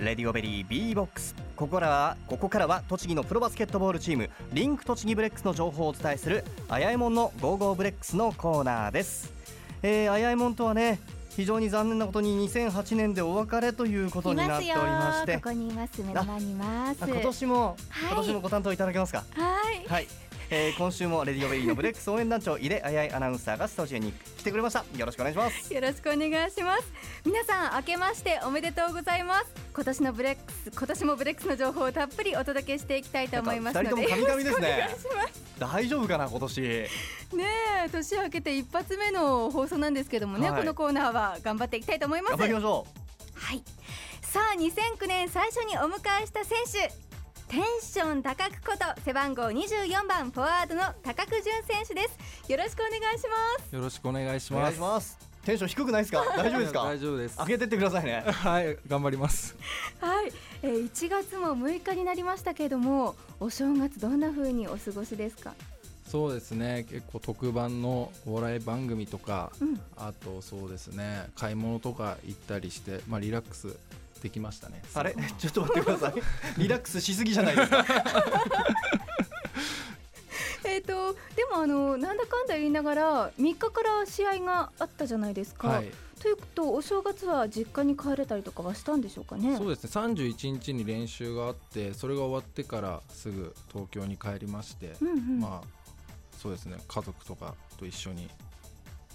レディオベリー B ボックス。ここからはここからは栃木のプロバスケットボールチームリンク栃木ブレックスの情報をお伝えするあやえもんのゴーゴーブレックスのコーナーです、えー、あやえもんとはね非常に残念なことに2008年でお別れということいになっておりまして。ここにいます。目の前にいます。あ今年も、はい。今年もご担当いただけますか？はい。はい、えー、今週もレディオベリーのブレックス応援団長井出あやいアナウンサーがスタジオに来てくれました。よろしくお願いします。よろしくお願いします。皆さん明けましておめでとうございます。今年のブレックス今年もブレックスの情報をたっぷりお届けしていきたいと思いますので。二人とも神々ですね。大丈夫かな今年。ねえ年明けて一発目の放送なんですけどもね、はい。このコーナーは頑張っていきたいと思います。頑張りましょはい。さあ2009年最初にお迎えした選手テンション高くこと背番号24番フォワードの高久潤選手です。よろしくお願いします。よろしくお願いしうお願ます。いしますテンション低くないですか？大丈夫ですか？大丈夫です。上げてってくださいね。はい、頑張ります。はい、えー、1月も6日になりましたけれどもお正月どんな風にお過ごしですか？そうですね、結構特番のお笑い番組とか、うん。あとそうですね、買い物とか行ったりして、まあリラックスできましたね。あれ？ちょっと待ってください。リラックスしすぎじゃないですか。えっ、とでもあのなんだかんだ言いながら3日から試合があったじゃないですか、はい、ということお正月は実家に帰れたりとかはしたんでしょうかね。そうですね、31日に練習があって、それが終わってからすぐ東京に帰りまして、うんうん、まあそうですね、家族とかと一緒に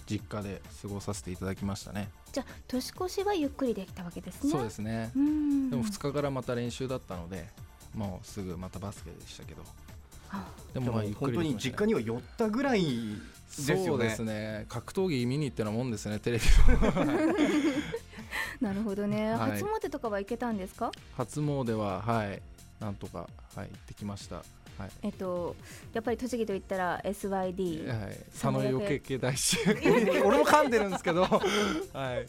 実家で過ごさせていただきましたね。じゃあ年越しはゆっくりできたわけですね。そうですね。うん。でも2日からまた練習だったので、もうすぐまたバスケでしたけど、あででももまあゆっくり本当に実家には寄ったぐらいですよね。そうですね。格闘技見に行ってなもんですねテレビ。なるほどね、はい。初詣とかは行けたんですか？初詣ははい。なんとかはい行ってきましたはい、えっとやっぱり栃木といったら SYD、はい、佐野よけけ大師。俺俺も噛んでるんですけど。はい。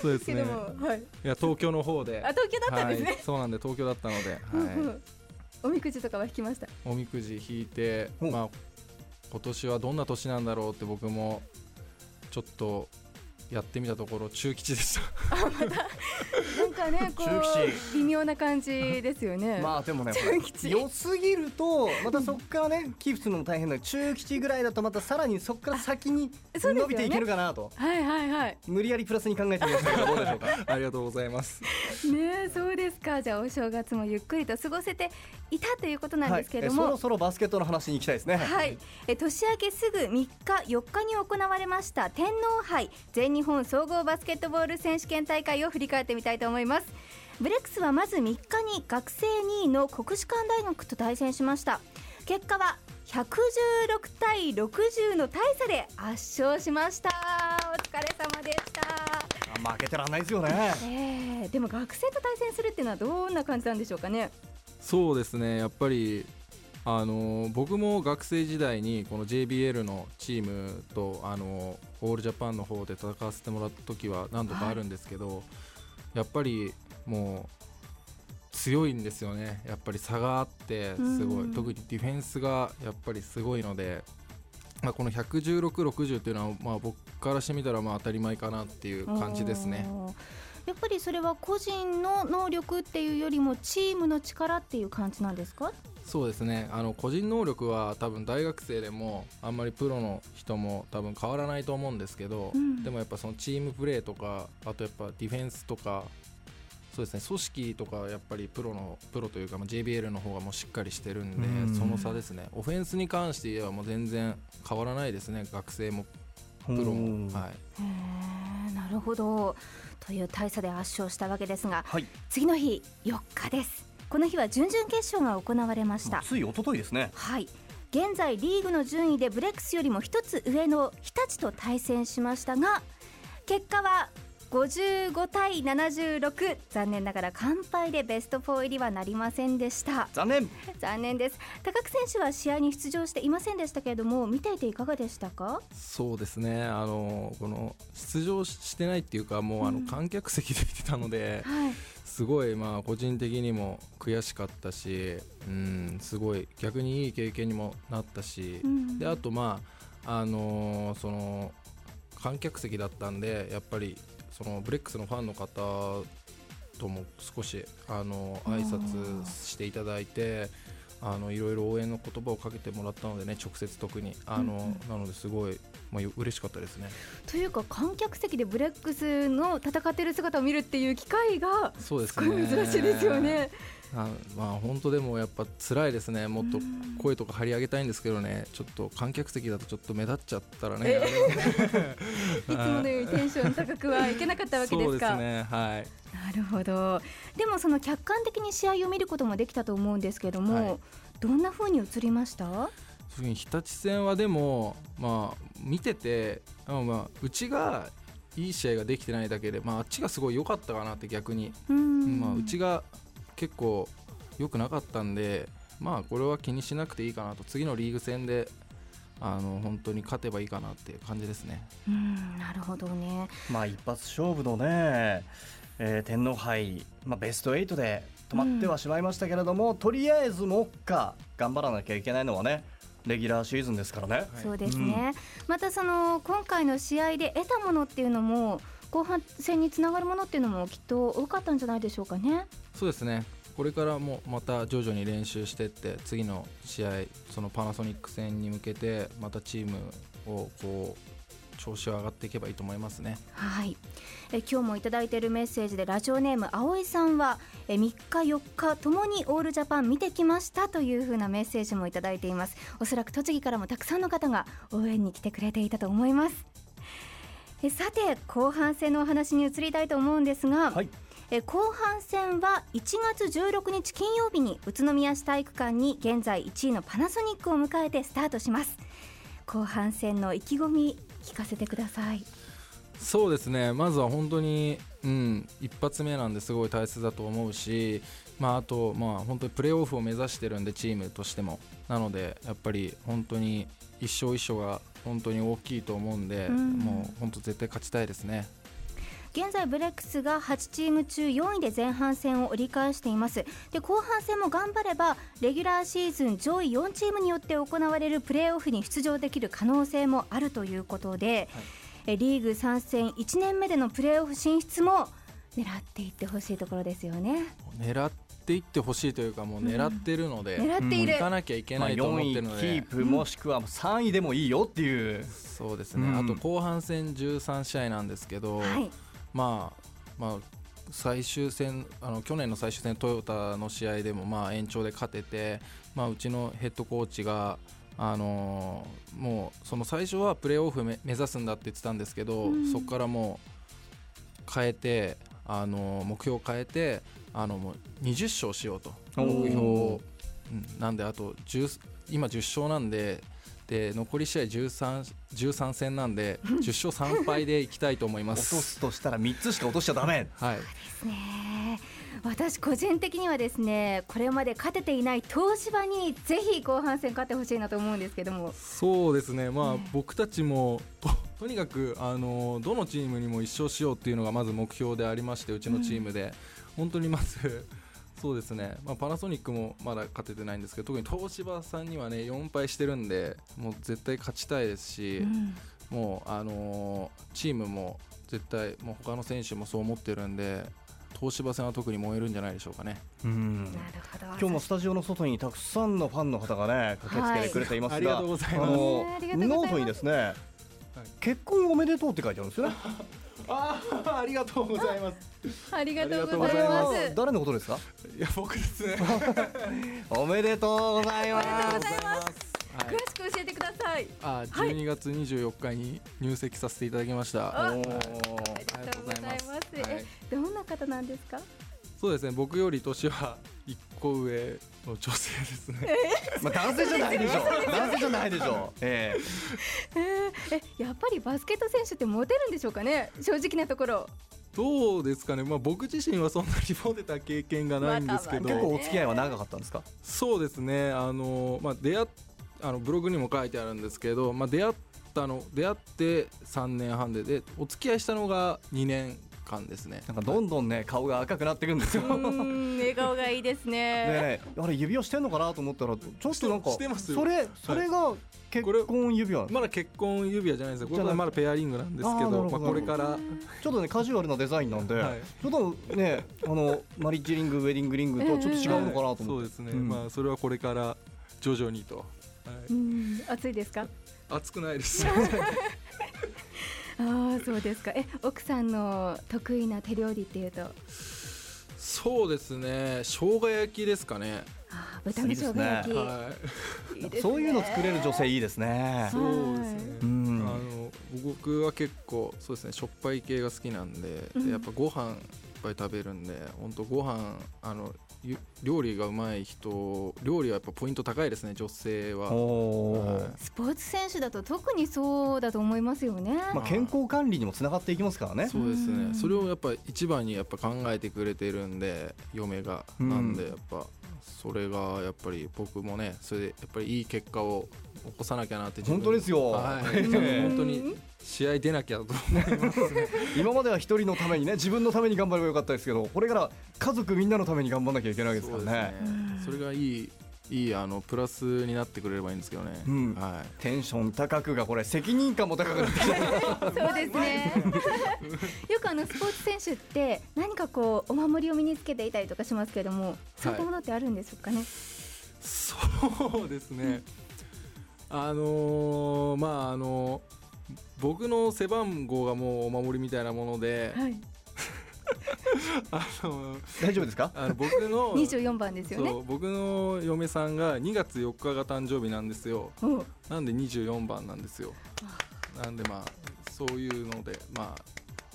そうですね。はい、いや東京の方で。あ東京だったんですね、はい、そうなんで東京だったので、はうんうん。おみくじとかは引きました？い、おみくじ引いて、うんまあ今年はどんな年なんだろうって僕もちょっとやってみたところ中吉でした。なんかねこ中う微妙な感じですよね、まあでもね中吉。良すぎるとまたそこからね寄付するのも大変だ中吉ぐらいだとまたさらにそこから先に伸びていけるかなと、はいはいはい。無理やりプラスに考えてみました。けどどうでしょうか？ありがとうございます。ねえそうですか。じゃあお正月もゆっくりと過ごせていたということなんですけれどはい、えそも、ろそろバスケットの話に行きたいですね。はい、え年明けすぐ3日4日に行われました天皇杯。全日本総合バスケットボール選手権大会を振り返ってみたいと思います。ブレックスはまず3日に学生2位の国士舘大学と対戦しました。結果は116対60の大差で圧勝しました。お疲れ様でした。あ負けてらんないですよね。えー、でも学生と対戦するっていうのはどんな感じなんでしょうかね。そうですね。やっぱりあの僕も学生時代にこの JBL のチームとあのオールジャパンの方で戦わせてもらった時は何度かあるんですけど、やっぱりもう強いんですよね。やっぱり差があってすごうん。い特にディフェンスがやっぱりすごいので、まあ、この11660っていうのはまあ僕からしてみたらまあ当たり前かなっていう感じですね。やっぱりそれは個人の能力っていうよりもチームの力っていう感じなんですか？そうですね。あの個人能力は多分大学生でもあんまりプロの人も多分変わらないと思うんですけど、うん。でもやっぱそのチームプレーとかあとやっぱディフェンスとかそうですね。組織とかやっぱりプロのプロというか、まあ、JBL の方がもうしっかりしてるんで、うん。その差ですね。オフェンスに関して言えばもう全然変わらないですね。学生もプロうん。も、はい、なるほどという大差で圧勝したわけですがはい。次の日4日です。この日は準々決勝が行われました。つい一昨日ですね。はい。現在リーグの順位でブレックスよりも一つ上の日立と対戦しましたが結果は55対76残念ながら完敗でベスト4入りはなりませんでした。残念。残念です。高久選手は試合に出場していませんでしたけれども見ていていかがでしたか？そうですね。あのこの出場してないっていうかもうあうん。の観客席で見てたので、はい。すごいまあ個人的にも悔しかったし、うん、すごい逆にいい経験にもなったし、うんであとまああのーその観客席だったんでやっぱりそのブレックスのファンの方とも少しあの挨拶していただいてあのいろいろ応援の言葉をかけてもらったのでね直接特に。あの、うんうん。なのですごい、まあ、よ嬉しかったですね。というか観客席でブレックスの戦っている姿を見るっていう機会がそうですすごい珍しいですよね。あまあ本当でもやっぱ辛いですね。もっとうん声とか張り上げたいんですけどね。ちょっと観客席だとちょっと目立っちゃったらね、え いつものようにテンション高くはいけなかったわけですか？そうですね。はい。なるほど。でもその客観的に試合を見ることもできたと思うんですけども、はい。どんな風に映りました？日立戦はでも、まあ、見てて、まあまあ、うちがいい試合ができてないだけで、まあ、あっちがすごい良かったかなって逆に、うん。まあ、うちが結構良くなかったんで、まあ、これは気にしなくていいかなと次のリーグ戦であの本当に勝てばいいかなっていう感じですね。うん、なるほどね。まあ一発勝負のね、えー天皇杯、まあ、ベスト8で止まってはしまいましたけれども、とりあえず目下頑張らなきゃいけないのはねレギュラーシーズンですからね。はいそうですね。またその今回の試合で得たものっていうのも後半戦につながるものっていうのもきっと多かったんじゃないでしょうかね。そうですねこれからもまた徐々に練習してって次の試合そのパナソニック戦に向けてまたチームをこう調子を上がっていけばいいと思いますね。はい。え今日もいただいているメッセージでラジオネーム葵さんはえ3日4日ともにオールジャパン見てきましたという風なメッセージもいただいています。おそらく栃木からもたくさんの方が応援に来てくれていたと思います。えさて後半戦のお話に移りたいと思うんですが、はい。え後半戦は1月16日金曜日に宇都宮市体育館に現在1位のパナソニックを迎えてスタートします。後半戦の意気込み聞かせてください。そうですね。まずは本当に、うん、一発目なんですごい大切だと思うし、まあ、あと、まあ、本当にプレーオフを目指してるんでチームとしても。なのでやっぱり本当に一勝一勝が本当に大きいと思うんで、うん。もう本当絶対勝ちたいですね。現在ブレックスが8チーム中4位で前半戦を折り返しています。で後半戦も頑張ればレギュラーシーズン上位4チームによって行われるプレーオフに出場できる可能性もあるということで、えリーグ参戦1年目でのプレーオフ進出も狙っていってほしいところですよね。狙っていってほしいというかもう狙ってるので、狙っている、行かなきゃいけまあ、ないと思っ4位キてるので、ープもしくは3位でもいいよっていう、そうですね、うん。あと後半戦13試合なんですけど、はい。まあまあ最終戦あの去年の最終戦トヨタの試合でもまあ延長で勝てて、まあ、うちのヘッドコーチがあのーもうその最初はプレーオフめ目指すんだって言ってたんですけど、うん。そこからもう変えて、あのー目標を変えてあのもう20勝しようと。目標を、うん。なんであと10今10勝なんでで残り試合 13, 13戦なんで 10勝3敗でいきたいと思いま落とす。すとしたら3つしか落としちゃダメ。はい。ですね。私個人的にはですねこれまで勝てていない東芝にぜひ後半戦勝ってほしいなと思うんですけども。そうですね、まあね。僕たちもととにかくあのどのチームにも一勝しようっていうのがまず目標でありましてうちのチームで、本当にまず そうですね、まあ、パナソニックもまだ勝ててないんですけど特に東芝さんにはね4敗してるんでもう絶対勝ちたいですし、うん。もうあのチームも絶対もう他の選手もそう思ってるんで東芝戦は特に燃えるんじゃないでしょうかね。うん。なるほど。今日もスタジオの外にたくさんのファンの方がね駆けつけてくれていますが、はい。ありがとうございます。あのねありがとうございます。ノートにですね、結婚おめでとうって書いてあるんですよね。あありがとうございます。ありがとうございますす誰のことですか？いや僕ですね。おめでとうございます。ありがとうございますはい詳しく教えてくださいあ、はい12月24日に入籍させていただきました。あおーありがとうございますはいえどんな方なんですか？そうですね。僕より年は一個上の女性ですね。まあ男性じゃないでしょ。男性じゃないでしょ。ええーえやっぱりバスケット選手ってモテるんでしょうかね？正直なところどうですかね。まあ僕自身はそんなにモテた経験がないんですけえ、ど、結構お付き合いは長かったんですか？そうですね。あのまあ出会っあのブログにも書いてあるんですけど、まあ出会ったの出会って3年半ででお付き合いしたのが2年間ですね。なんかどんどんね顔が赤くなってくるんですよ。笑顔がいいですね。ねあれ指輪してんのかなと思ったらちょっとなんかしてますよ。それそれが結婚指輪、まだ結婚指輪じゃないですよ。これまだペアリングなんですけどまあ、これから。ちょっとねカジュアルなデザインなんで、はい。ちょっとねあのマリッジリングウェディングリングとはちょっと違うのかなと思って、そうですね、うん。まあそれはこれから徐々にと、はうい、ん暑いですか？熱くないです。ああそうですか。え奥さんの得意な手料理っていうと？そうですね。生姜焼きですかね。豚の生姜焼き、はいいいですね。そういうの作れる女性いいですね。そうですね、うん。あの僕は結構そうですねしょっぱい系が好きなんで,、うん。でやっぱご飯ぱい食べるんで本当ご飯あのゆ料理がうまい人料理はやっぱポイント高いですね女性は、はい。スポーツ選手だと特にそうだと思いますよね、まあ、健康管理にもつながっていきますからね。そうですうん。ねそれをやっぱ一番にやっぱ考えてくれてるんで嫁が。うん。なんでやっぱそれがやっぱり僕もねそれでやっぱりいい結果を起こさなきゃなって本当ですよ。はい。う ん本当に試合出なきゃと今までは一人のためにね自分のために頑張ればよかったですけどこれから家族みんなのために頑張らなきゃいけないわけですからね。うんそれがいいいいあのプラスになってくれればいいんですけどね、うん。はテンション高くがこれ責任感も高くなってきてそうですね。よくあのスポーツ選手って何かこうお守りを身につけていたりとかしますけれどもそういったものってあるんでしょうかね、い、そうですね。あのーまああの僕の背番号がもうお守りみたいなもので、はい、あの大丈夫ですか？あの僕の 24番ですよね。そう僕の嫁さんが2月4日が誕生日なんですよ。おなんで24番なんですよ。なんでまあそういうのでまあ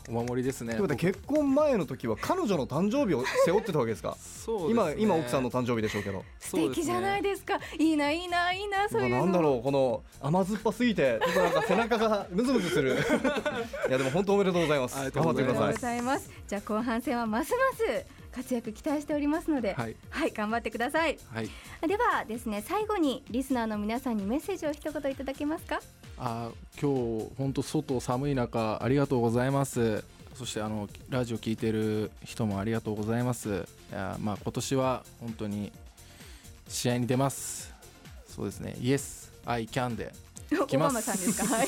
お守りですね。結婚前の時は彼女の誕生日を背負ってたわけですか。そうです今ね。今奥さんの誕生日でしょうけど。素敵じゃないですか。いいないいないいなそういうのなんだろうこの甘酸っぱすぎてちょっとなんか背中がムズムズする。いやでも本当おめでとうございます。ありが頑とうございます。張ってください。ありがとうございます。じゃあ後半戦はますます活躍期待しておりますのではい。はい頑張ってください。はい。ではですね最後にリスナーの皆さんにメッセージを一言いただけますか？あ今日本当外寒い中ありがとうございます。そしてあのラジオ聞いてる人もありがとうございます。いやまあ今年は本当に試合に出ます。そうですね。Yes I can でます。バマさんですか？はい。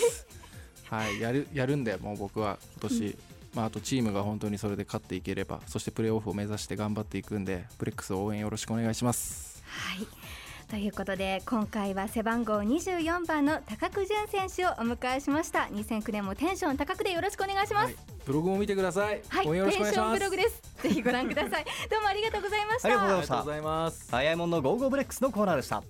はいやるやるんでもう僕は今年、まあ、あとチームが本当にそれで勝っていければそしてプレーオフを目指して頑張っていくんでブレックス応援よろしくお願いします。はいということで今回は背番号24番の高久潤選手をお迎えしました。2009年もテンション高くでよろしくお願いします。はい。ブログも見てください、はい、テンションブログです。ぜひご覧ください。どうもありがとうございました。ありがとうございます。あやえもんのゴーゴーブレックスのコーナーでした